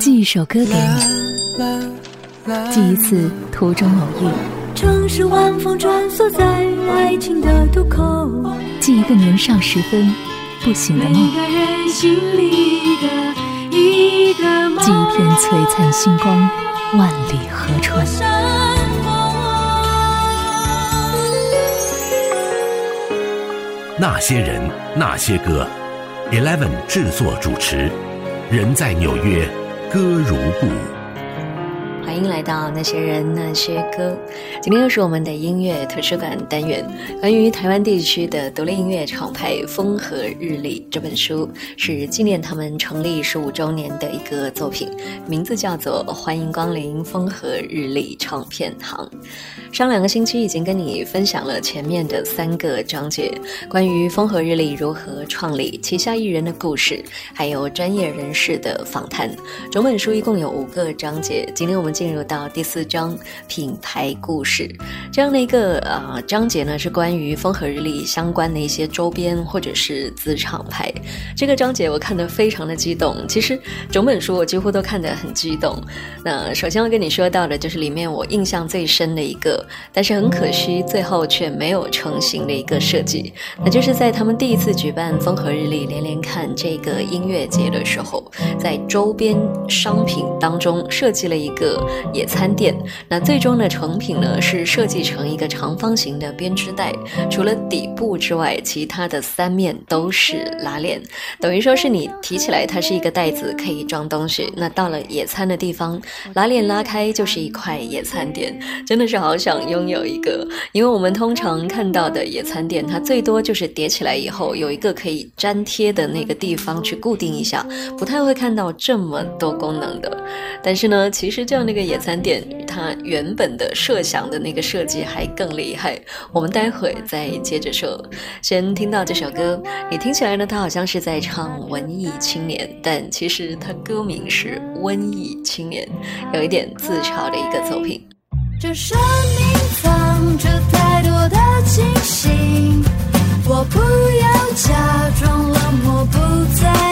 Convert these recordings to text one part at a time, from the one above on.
寄一首歌给你，寄一次途中偶遇。城市晚风穿梭在爱情的渡口，寄一个年少时分不醒的梦。每个人心里的一个梦。寄一片璀璨星光，万里河川。那些人，那些歌，Eleven 制作主持，人在纽约，歌如故。欢迎来到那些人那些歌。今天又是我们的音乐图书馆单元。关于台湾地区的独立音乐厂牌风和日丽这本书，是纪念他们成立十五周年的一个作品，名字叫做《欢迎光临风和日丽唱片行》。上两个星期已经跟你分享了前面的三个章节，关于风和日丽如何创立、旗下艺人的故事，还有专业人士的访谈。整本书一共有五个章节，今天我们进入到第四章品牌故事这样的一个呃章节呢，是关于风和日丽相关的一些周边或者是子厂牌。这个章节我看得非常的激动，其实整本书我几乎都看得很激动。那首先要跟你说到的就是里面我印象最深的一个。但是很可惜，最后却没有成型的一个设计，那就是在他们第一次举办风和日丽连连看这个音乐节的时候，在周边商品当中设计了一个野餐垫。那最终的成品呢，是设计成一个长方形的编织袋，除了底部之外，其他的三面都是拉链，等于说是你提起来它是一个袋子，可以装东西。那到了野餐的地方，拉链拉开就是一块野餐垫，真的是好想。拥有一个，因为我们通常看到的野餐垫，它最多就是叠起来以后有一个可以粘贴的那个地方去固定一下，不太会看到这么多功能的。但是呢，其实这样的一个野餐垫，它原本的设想的那个设计还更厉害。我们待会再接着说。先听到这首歌，你听起来呢，它好像是在唱文艺青年，但其实它歌名是瘟疫青年，有一点自嘲的一个作品。这生命藏着太多的惊喜，我不要假装冷漠不在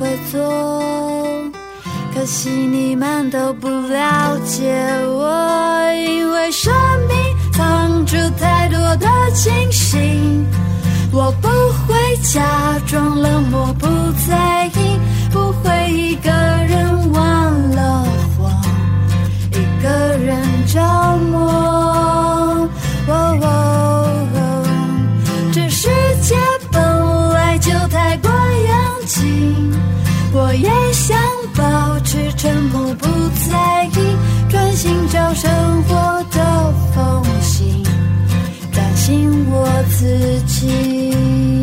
会做。可惜你们都不了解我，因为生命藏着太多的惊喜，我不会假装冷漠不在意，不会一个人忘了慌，一个人着魔。我也想保持沉默，不在意，专心找生活的缝隙，专心我自己。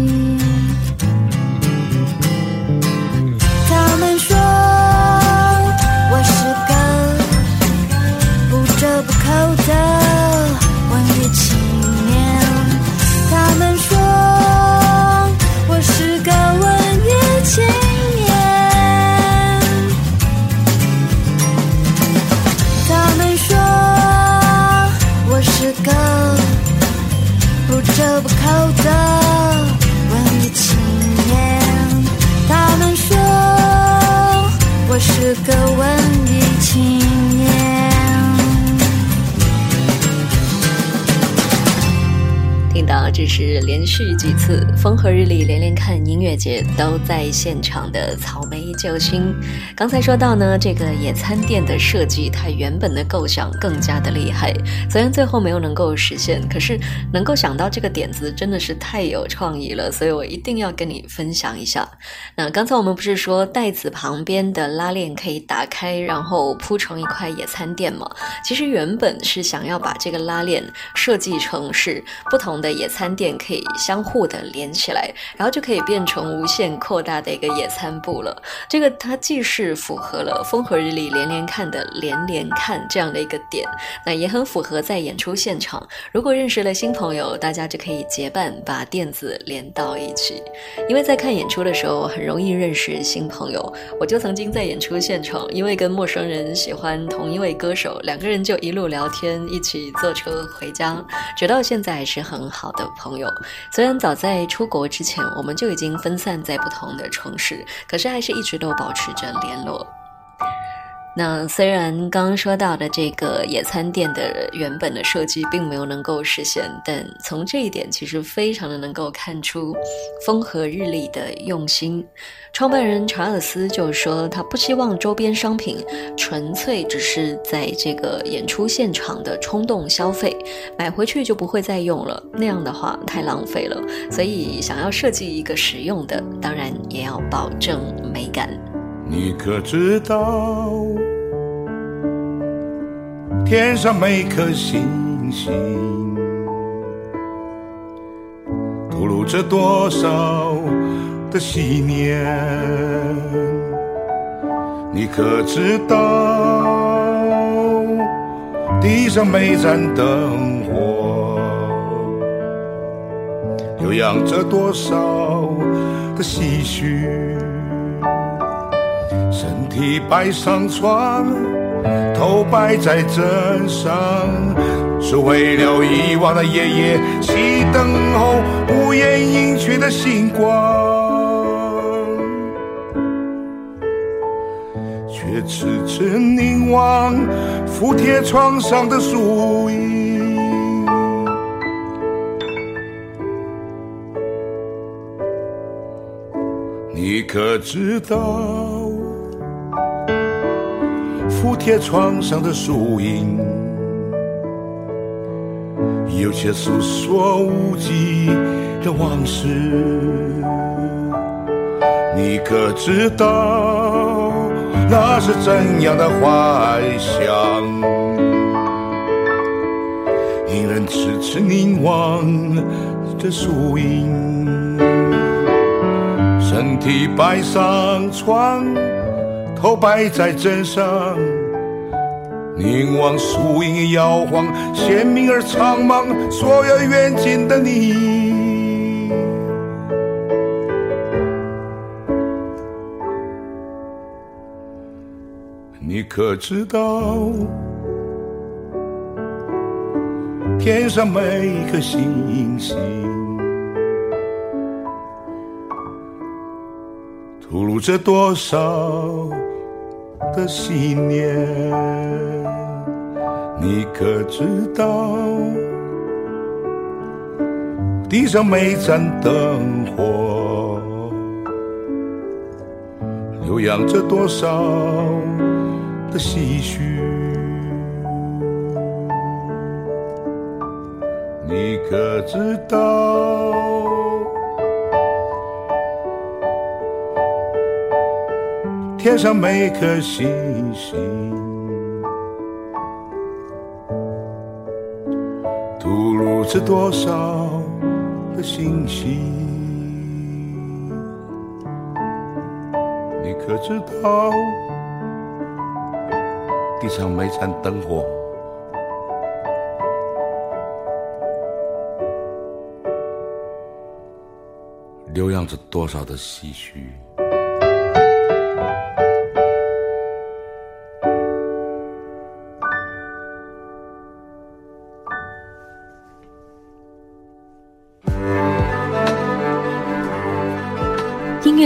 这不口的文艺青年，他们说我是个文艺青年。的，这是连续几次风和日丽连连看音乐节都在现场的草莓救星。刚才说到呢，这个野餐垫的设计，它原本的构想更加的厉害。虽然最后没有能够实现，可是能够想到这个点子真的是太有创意了，所以我一定要跟你分享一下。那刚才我们不是说袋子旁边的拉链可以打开，然后铺成一块野餐垫吗？其实原本是想要把这个拉链设计成是不同的。野餐垫可以相互的连起来，然后就可以变成无限扩大的一个野餐布了。这个它既是符合了风和日丽连连看的连连看这样的一个点，那也很符合在演出现场，如果认识了新朋友，大家就可以结伴把垫子连到一起。因为在看演出的时候很容易认识新朋友，我就曾经在演出现场，因为跟陌生人喜欢同一位歌手，两个人就一路聊天，一起坐车回家，直到现在是很好的朋友。虽然早在出国之前，我们就已经分散在不同的城市，可是还是一直都保持着联络。那虽然刚刚说到的这个野餐垫的原本的设计并没有能够实现，但从这一点其实非常的能够看出风和日丽的用心。创办人查尔斯就说，他不希望周边商品纯粹只是在这个演出现场的冲动消费，买回去就不会再用了，那样的话太浪费了。所以想要设计一个实用的，当然也要保证美感。你可知道，天上每颗星星吐露着多少的信念？你可知道，地上每盏灯火又养着多少的唏嘘？身体摆上床，头摆在枕上，是为了遗忘的夜夜，熄灯后无言隐去的星光，却迟迟凝望敷贴床上的树影。你可知道？敷贴床上的树影，有些诉说无际的往事。你可知道那是怎样的幻想？令人痴痴凝望着树影，身体摆上床。头摆在枕上，凝望树影摇晃，鲜明而苍茫，所有远近的你，你可知道，天上每一颗星星，吐露着多少？的信念，你可知道？地上每盏灯火，流漾着多少的唏嘘？你可知道？天上每颗星星，吐露着多少的信息？你可知道？地上每盏灯火，流漾着多少的唏嘘？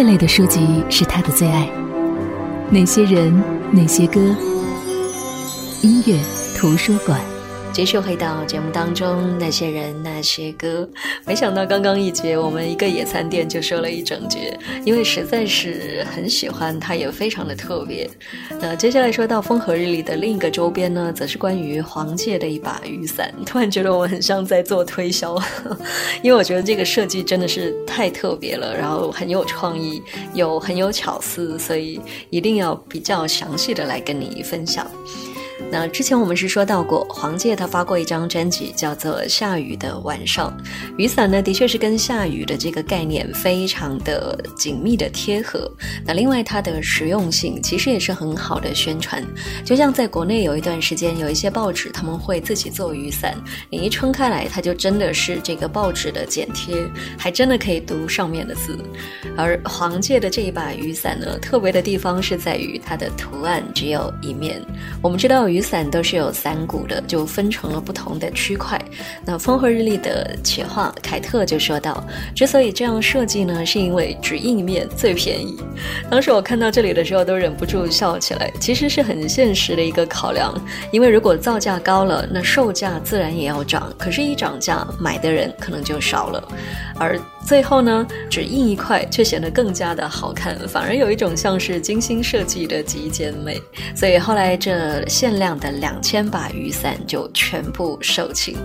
这类的书籍是他的最爱。哪些人，哪些歌？音乐图书馆。继续回到节目当中，那些人那些歌。没想到刚刚一节，我们一个野餐垫就说了一整节，因为实在是很喜欢，它也非常的特别。那接下来说到风和日丽的另一个周边呢，则是关于黄界的一把雨伞。突然觉得我很像在做推销，因为我觉得这个设计真的是太特别了，然后很有创意，又很有巧思，所以一定要比较详细的来跟你分享。那之前我们是说到过，黄玠他发过一张专辑，叫做《下雨的晚上》。雨伞呢，的确是跟下雨的这个概念非常的紧密的贴合。那另外，它的实用性其实也是很好的宣传。就像在国内有一段时间，有一些报纸他们会自己做雨伞，你一撑开来，它就真的是这个报纸的剪贴，还真的可以读上面的字。而黄玠的这一把雨伞呢，特别的地方是在于它的图案只有一面。我们知道雨。伞都是有伞骨的，就分成了不同的区块。那风和日丽的企划凯特就说到，之所以这样设计呢，是因为只印面最便宜。当时我看到这里的时候，都忍不住笑起来。其实是很现实的一个考量，因为如果造价高了，那售价自然也要涨。可是，一涨价，买的人可能就少了。而最后呢，只印一块，却显得更加的好看，反而有一种像是精心设计的极简美。所以后来这限量的两千把雨伞就全部售罄。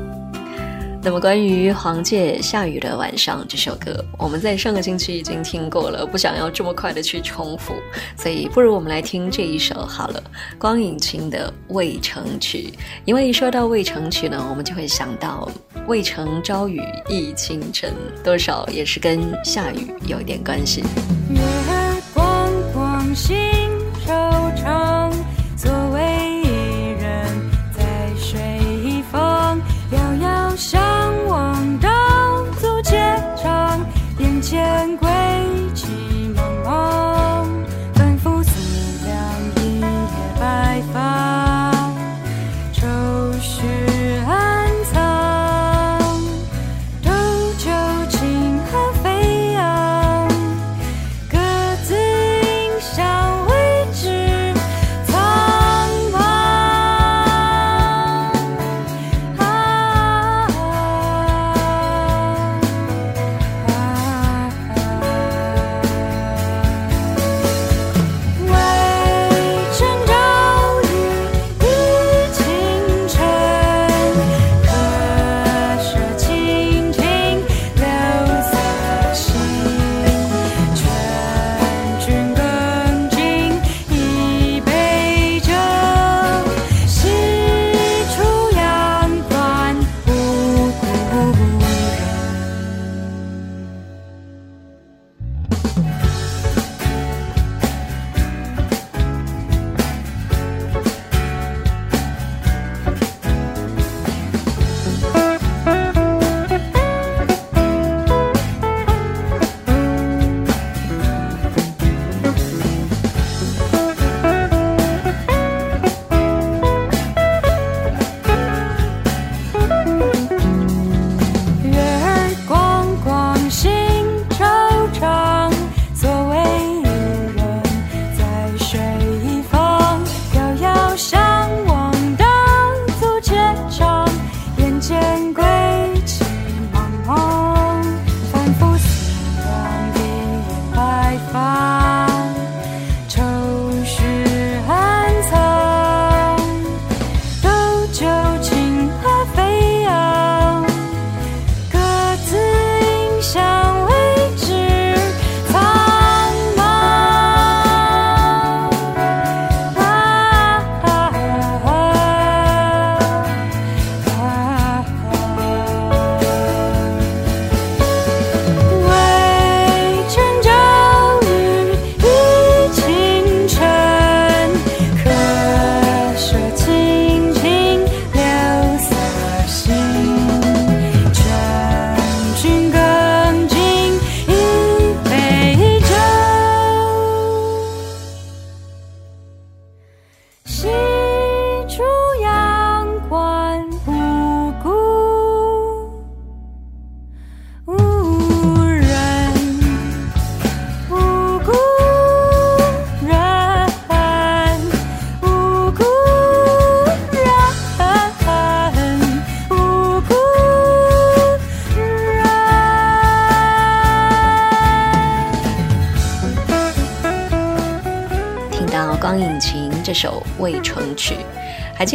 那么关于黄玠下雨的晚上这首歌，我们在上个星期已经听过了，不想要这么快的去重复，所以不如我们来听这一首好了，光影清的《渭城曲》。因为一说到渭城曲呢，我们就会想到渭城朝雨浥轻尘，多少也是跟下雨有一点关系。月光光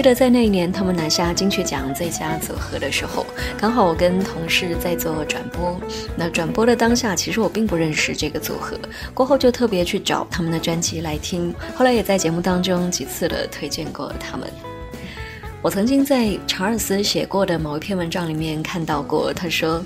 记得在那一年他们拿下金曲奖最佳组合的时候，刚好我跟同事在做转播。那转播的当下，其实我并不认识这个组合，过后就特别去找他们的专辑来听。后来也在节目当中几次的推荐过他们。我曾经在查尔斯写过的某一篇文章里面看到过，他说。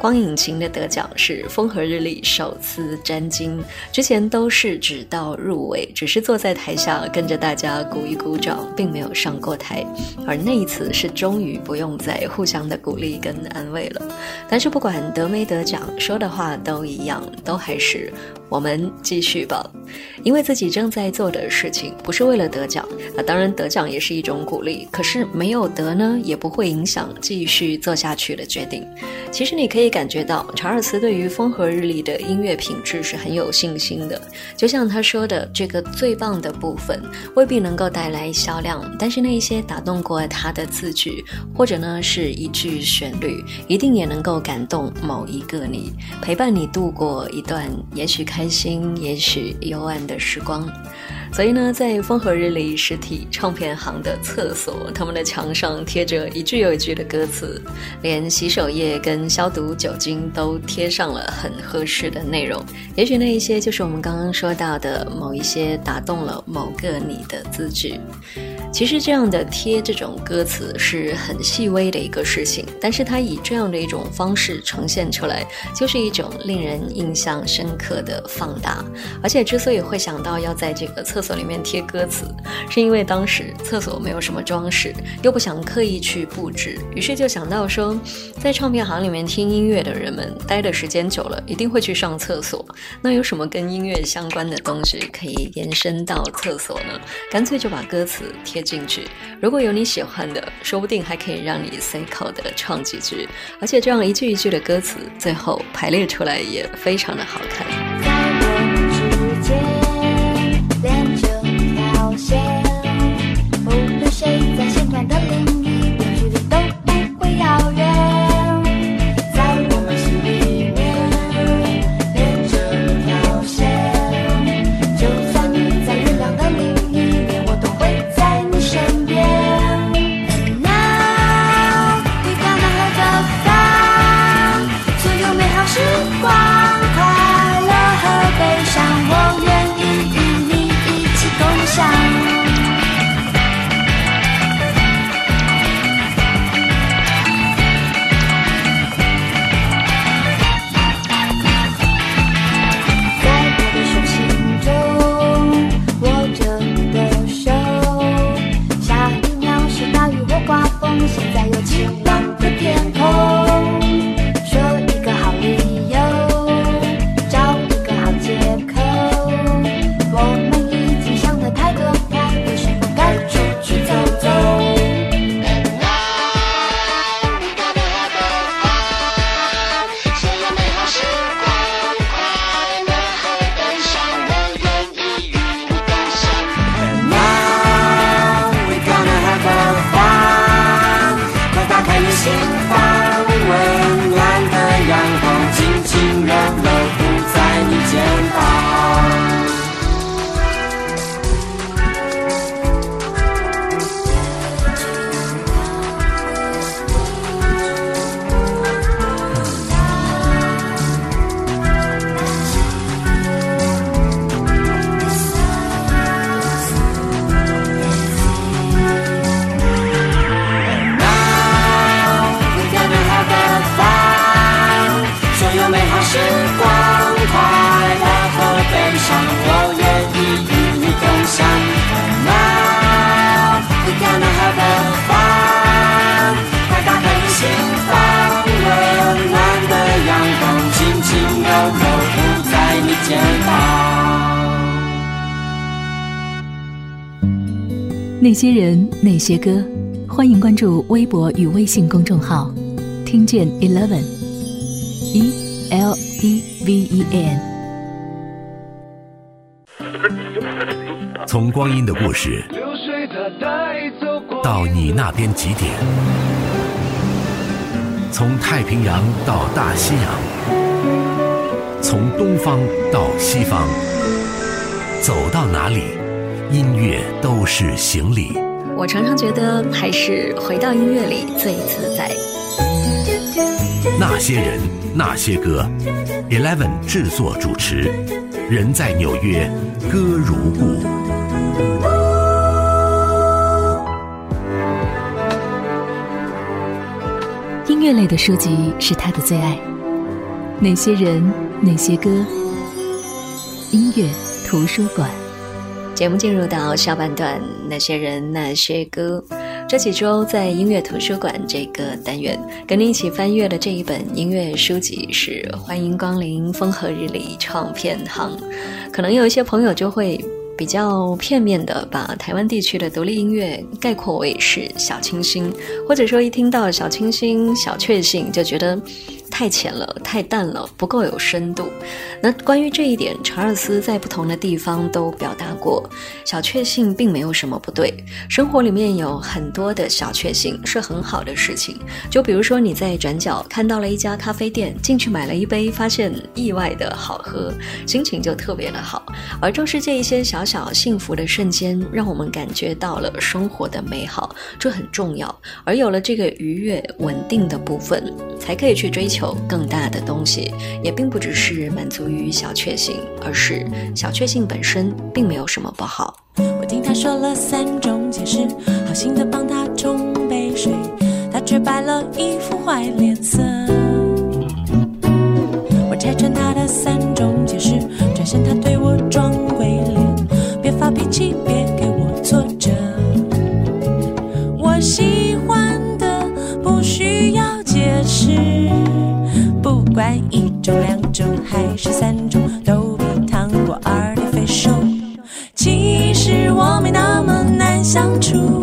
光影情的得奖是风和日丽首次沾金，之前都是只到入围，只是坐在台下跟着大家鼓一鼓掌，并没有上过台。而那一次是终于不用再互相的鼓励跟安慰了。但是不管得没得奖，说的话都一样，都还是我们继续吧。因为自己正在做的事情不是为了得奖啊，当然得奖也是一种鼓励，可是没有得呢，也不会影响继续做下去的决定。其实你可以。感觉到查尔斯对于风和日丽的音乐品质是很有信心的，就像他说的，这个最棒的部分未必能够带来销量，但是那一些打动过他的字句，或者呢是一句旋律，一定也能够感动某一个你，陪伴你度过一段也许开开心，也许幽暗的时光。所以呢，在风和日丽实体唱片行的厕所，他们的墙上贴着一句又一句的歌词，连洗手液跟消毒酒精都贴上了很合适的内容。也许那一些就是我们刚刚说到的某一些打动了某个你的字句。其实这样的贴这种歌词是很细微的一个事情，但是它以这样的一种方式呈现出来，就是一种令人印象深刻的放大。而且之所以会想到要在这个厕所里面贴歌词，是因为当时厕所没有什么装饰，又不想刻意去布置，于是就想到说，在唱片行里面听音乐的人们待的时间久了，一定会去上厕所。那有什么跟音乐相关的东西可以延伸到厕所呢？干脆就把歌词贴。进去，如果有你喜欢的，说不定还可以让你随口的唱几句，而且这样一句一句的歌词，最后排列出来也非常的好看。些人，那些歌，欢迎关注微博与微信公众号，听见 Eleven E L E V E N。从光阴的故事到你那边几点？从太平洋到大西洋，从东方到西方，走到哪里？音乐都是行李。我常常觉得，还是回到音乐里最自在。那些人，那些歌，Eleven 制作主持，人在纽约，歌如故。音乐类的书籍是他的最爱。那些人，那些歌，音乐图书馆。节目进入到下半段，那些人，那些歌。这几周在音乐图书馆这个单元，跟你一起翻阅的这一本音乐书籍是《欢迎光临风和日丽唱片行》。可能有一些朋友就会比较片面的把台湾地区的独立音乐概括为是小清新，或者说一听到小清新、小确幸就觉得。太浅了，太淡了，不够有深度。那关于这一点，查尔斯在不同的地方都表达过，小确幸并没有什么不对。生活里面有很多的小确幸是很好的事情。就比如说你在转角看到了一家咖啡店，进去买了一杯，发现意外的好喝，心情就特别的好。而正是这一些小小幸福的瞬间，让我们感觉到了生活的美好，这很重要。而有了这个愉悦、稳定的部分，才可以去追求。求更大的东西，也并不只是满足于小确幸，而是小确幸本身并没有什么不好。我听他说了三种解释，好心的帮他冲杯水，他却摆了一副坏脸色。我拆穿他的三种解释，转身他对我装鬼脸，别发脾气，别管一种、两种还是三种，都比糖果二两肥瘦。其实我没那么难相处，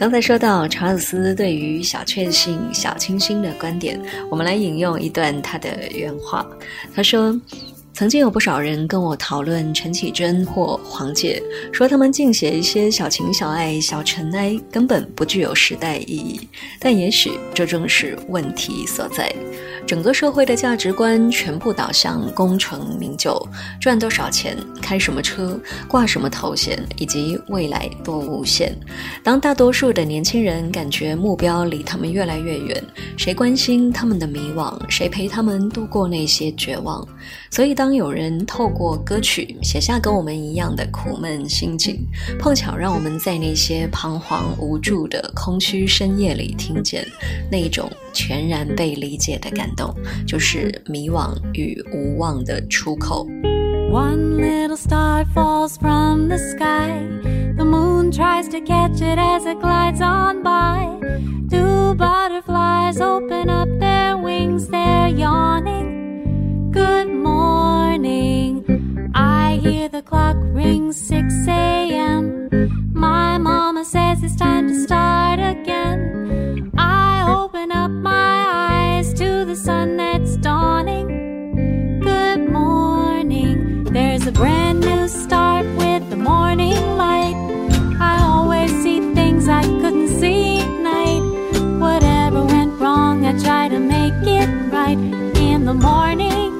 刚才说到查尔斯对于小确幸、小清新的观点，我们来引用一段他的原话。他说。曾经有不少人跟我讨论陈绮贞或黄姐，说他们净写一些小情小爱、小尘埃，根本不具有时代意义。但也许这正是问题所在。整个社会的价值观全部导向功成名就，赚多少钱，开什么车，挂什么头衔，以及未来多无限。当大多数的年轻人感觉目标离他们越来越远，谁关心他们的迷惘？谁陪他们度过那些绝望？所以，当有人透过歌曲写下跟我们一样的苦闷心境，碰巧让我们在那些彷徨无助的空虚深夜里听见那种全然被理解的感，就是迷惘与无望的出口。One little star falls from the sky. The moon tries to catch it as it glides on by. Two butterflies open up their wings, they're yawning. Good morning. I hear the clock ring 6 a.m. My mama says it's time to start again. start with the morning light. I always see things I couldn't see at night. Whatever went wrong, I try to make it right in the morning.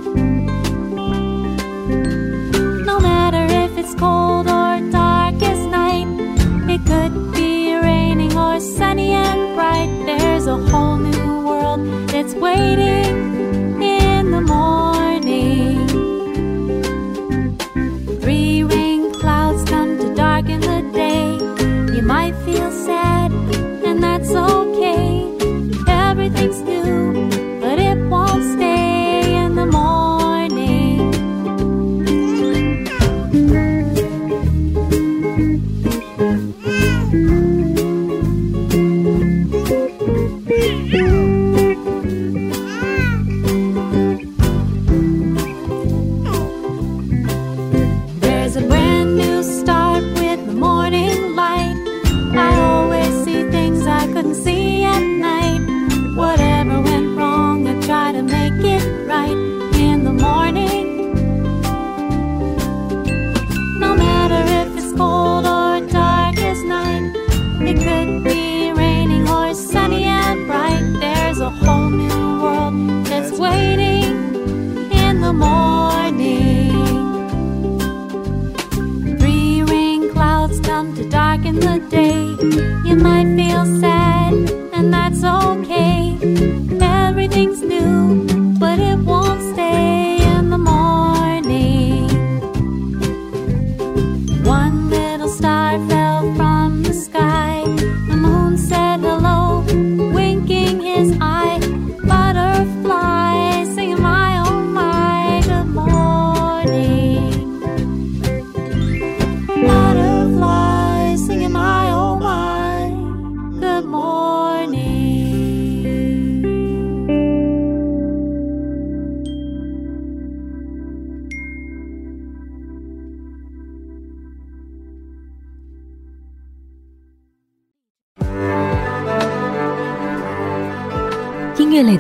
No matter if it's cold or dark as night, it could be raining or sunny and bright. There's a whole new world that's waiting.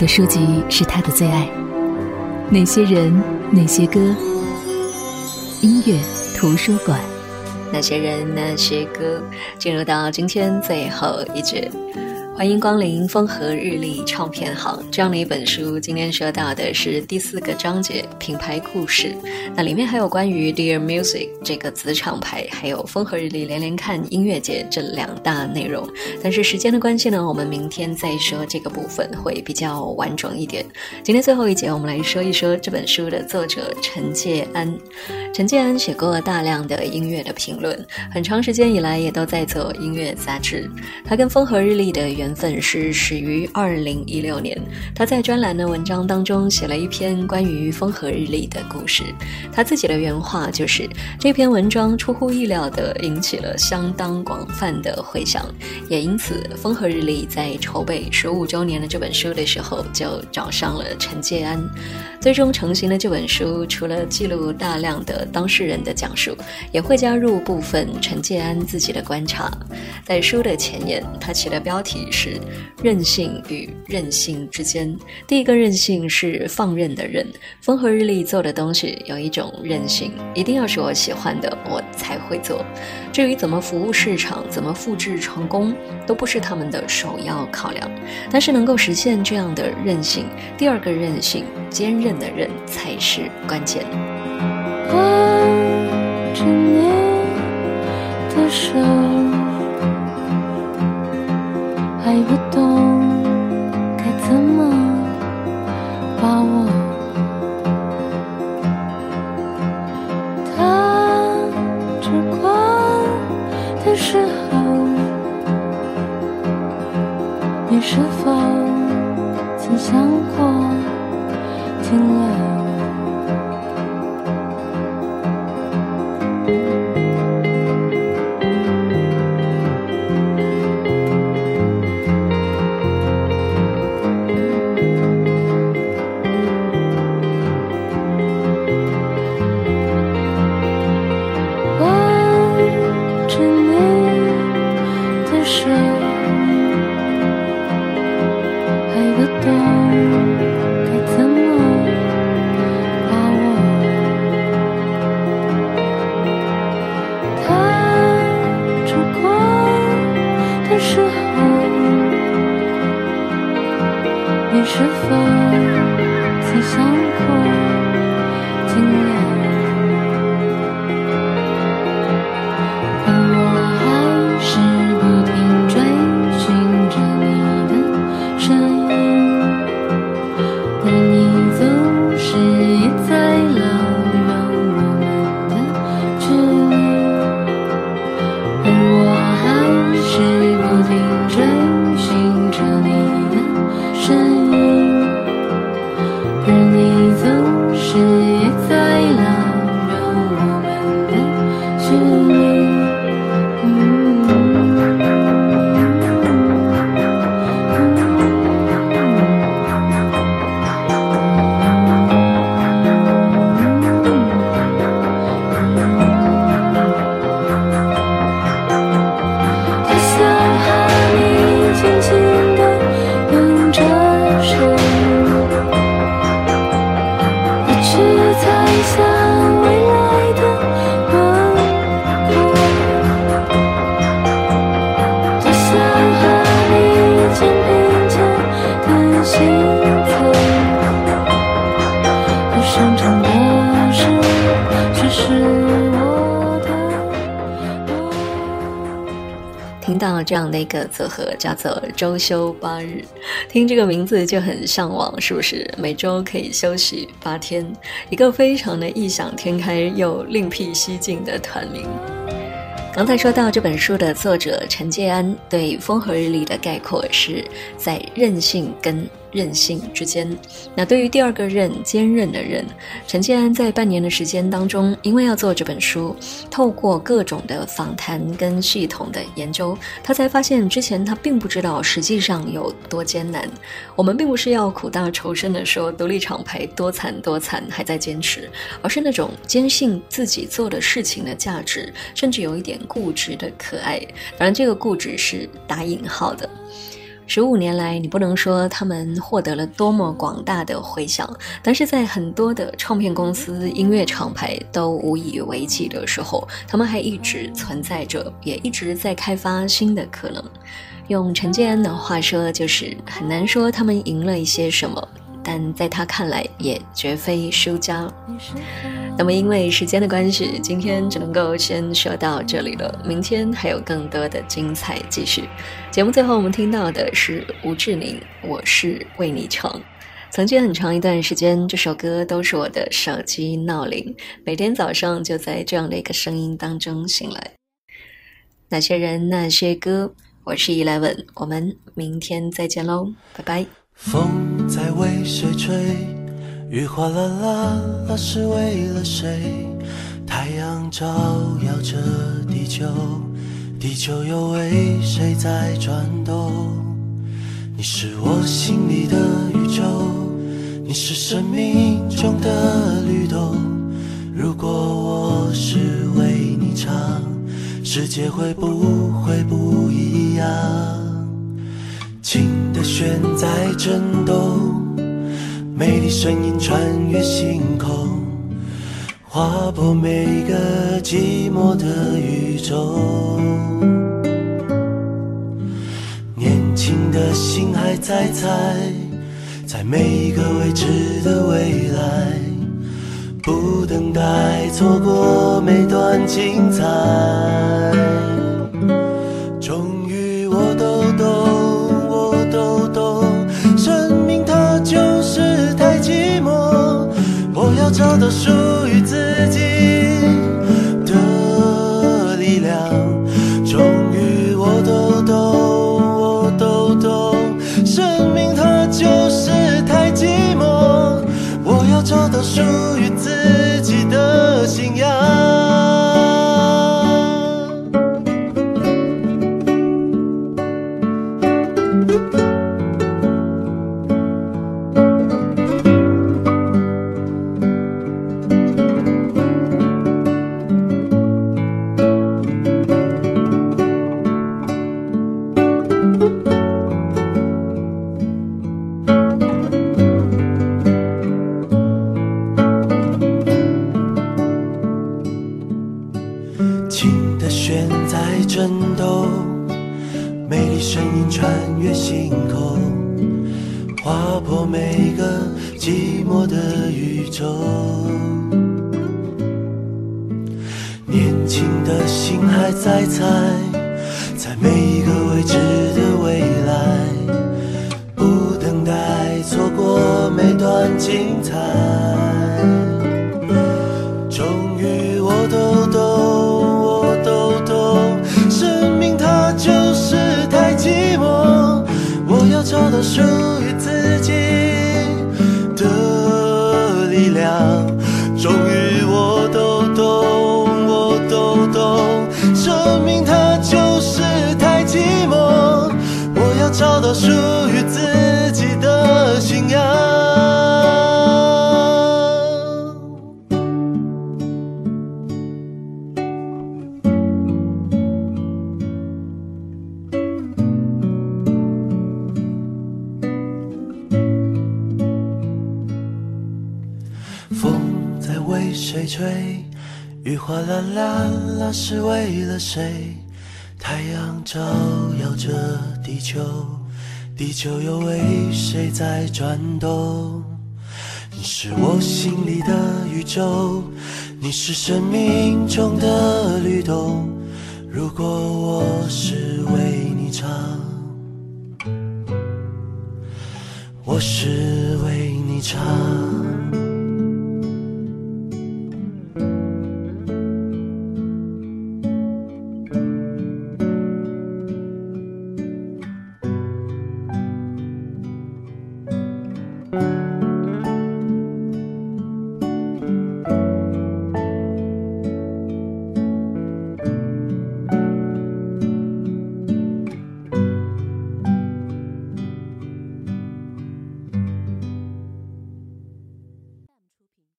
的书籍是他的最爱。那些人，那些歌，音乐图书馆。那些人，那些歌，进入到今天最后一句。欢迎光临风和日丽唱片行。这样的一本书，今天说到的是第四个章节——品牌故事。那里面还有关于 Dear Music 这个子厂牌，还有风和日丽连连看音乐节这两大内容。但是时间的关系呢，我们明天再说这个部分会比较完整一点。今天最后一节，我们来说一说这本书的作者陈介安。陈介安写过大量的音乐的评论，很长时间以来也都在做音乐杂志。他跟风和日丽的原缘分是始于二零一六年，他在专栏的文章当中写了一篇关于风和日丽的故事。他自己的原话就是：这篇文章出乎意料地引起了相当广泛的回响，也因此风和日丽在筹备十五周年的这本书的时候，就找上了陈介安。最终成型的这本书，除了记录大量的当事人的讲述，也会加入部分陈介安自己的观察。在书的前言，他起的标题是“任性与任性之间”。第一个任性是放任的任，风和日丽做的东西有一种任性，一定要是我喜欢的，我才会做。至于怎么服务市场，怎么复制成功，都不是他们的首要考量。但是能够实现这样的任性，第二个任性，坚韧的韧才是关键。握着你的手，还不懂该怎么把握。到这样的一个组合叫做周休八日，听这个名字就很向往，是不是？每周可以休息八天，一个非常的异想天开又另辟蹊径的团名。刚才说到这本书的作者陈建安对《风和日丽》的概括是在任性跟任性之间。那对于第二个任，坚韧的人，陈建安在半年的时间当中，因为要做这本书，透过各种的访谈跟系统的研究，他才发现之前他并不知道实际上有多艰难。我们并不是要苦大仇深的说独立厂牌多惨多惨还在坚持，而是那种坚信自己做的事情的价值，甚至有一点固执的可爱。当然，这个固执是打引号的。十五年来，你不能说他们获得了多么广大的回响，但是在很多的唱片公司、音乐厂牌都无以为继的时候，他们还一直存在着，也一直在开发新的可能。用陈建安的话说，就是很难说他们赢了一些什么，但在他看来，也绝非输家。那么，因为时间的关系，今天只能够先说到这里了。明天还有更多的精彩继续。节目最后，我们听到的是吴志宁，《我是为你唱》。曾经很长一段时间，这首歌都是我的手机闹铃，每天早上就在这样的一个声音当中醒来。那些人，那些歌，我是 Eleven，我们明天再见喽，拜拜。风在为谁吹？雨哗啦啦啦是为了谁？太阳照耀着地球，地球又为谁在转动？你是我心里的宇宙，你是生命中的律动。如果我是为你唱，世界会不会不一样？情的弦在震动，美丽声音穿越星空，划破每个寂寞的宇宙。年轻的心还在猜，在每一个未知的未来，不等待错过每段精彩。到属于自己的力量。终于我都懂，我都懂，生命它就是太寂寞。我要找到属于自吹？雨哗啦啦啦是为了谁？太阳照耀着地球，地球又为谁在转动？你是我心里的宇宙，你是生命中的律动。如果我是为你唱，我是为你唱。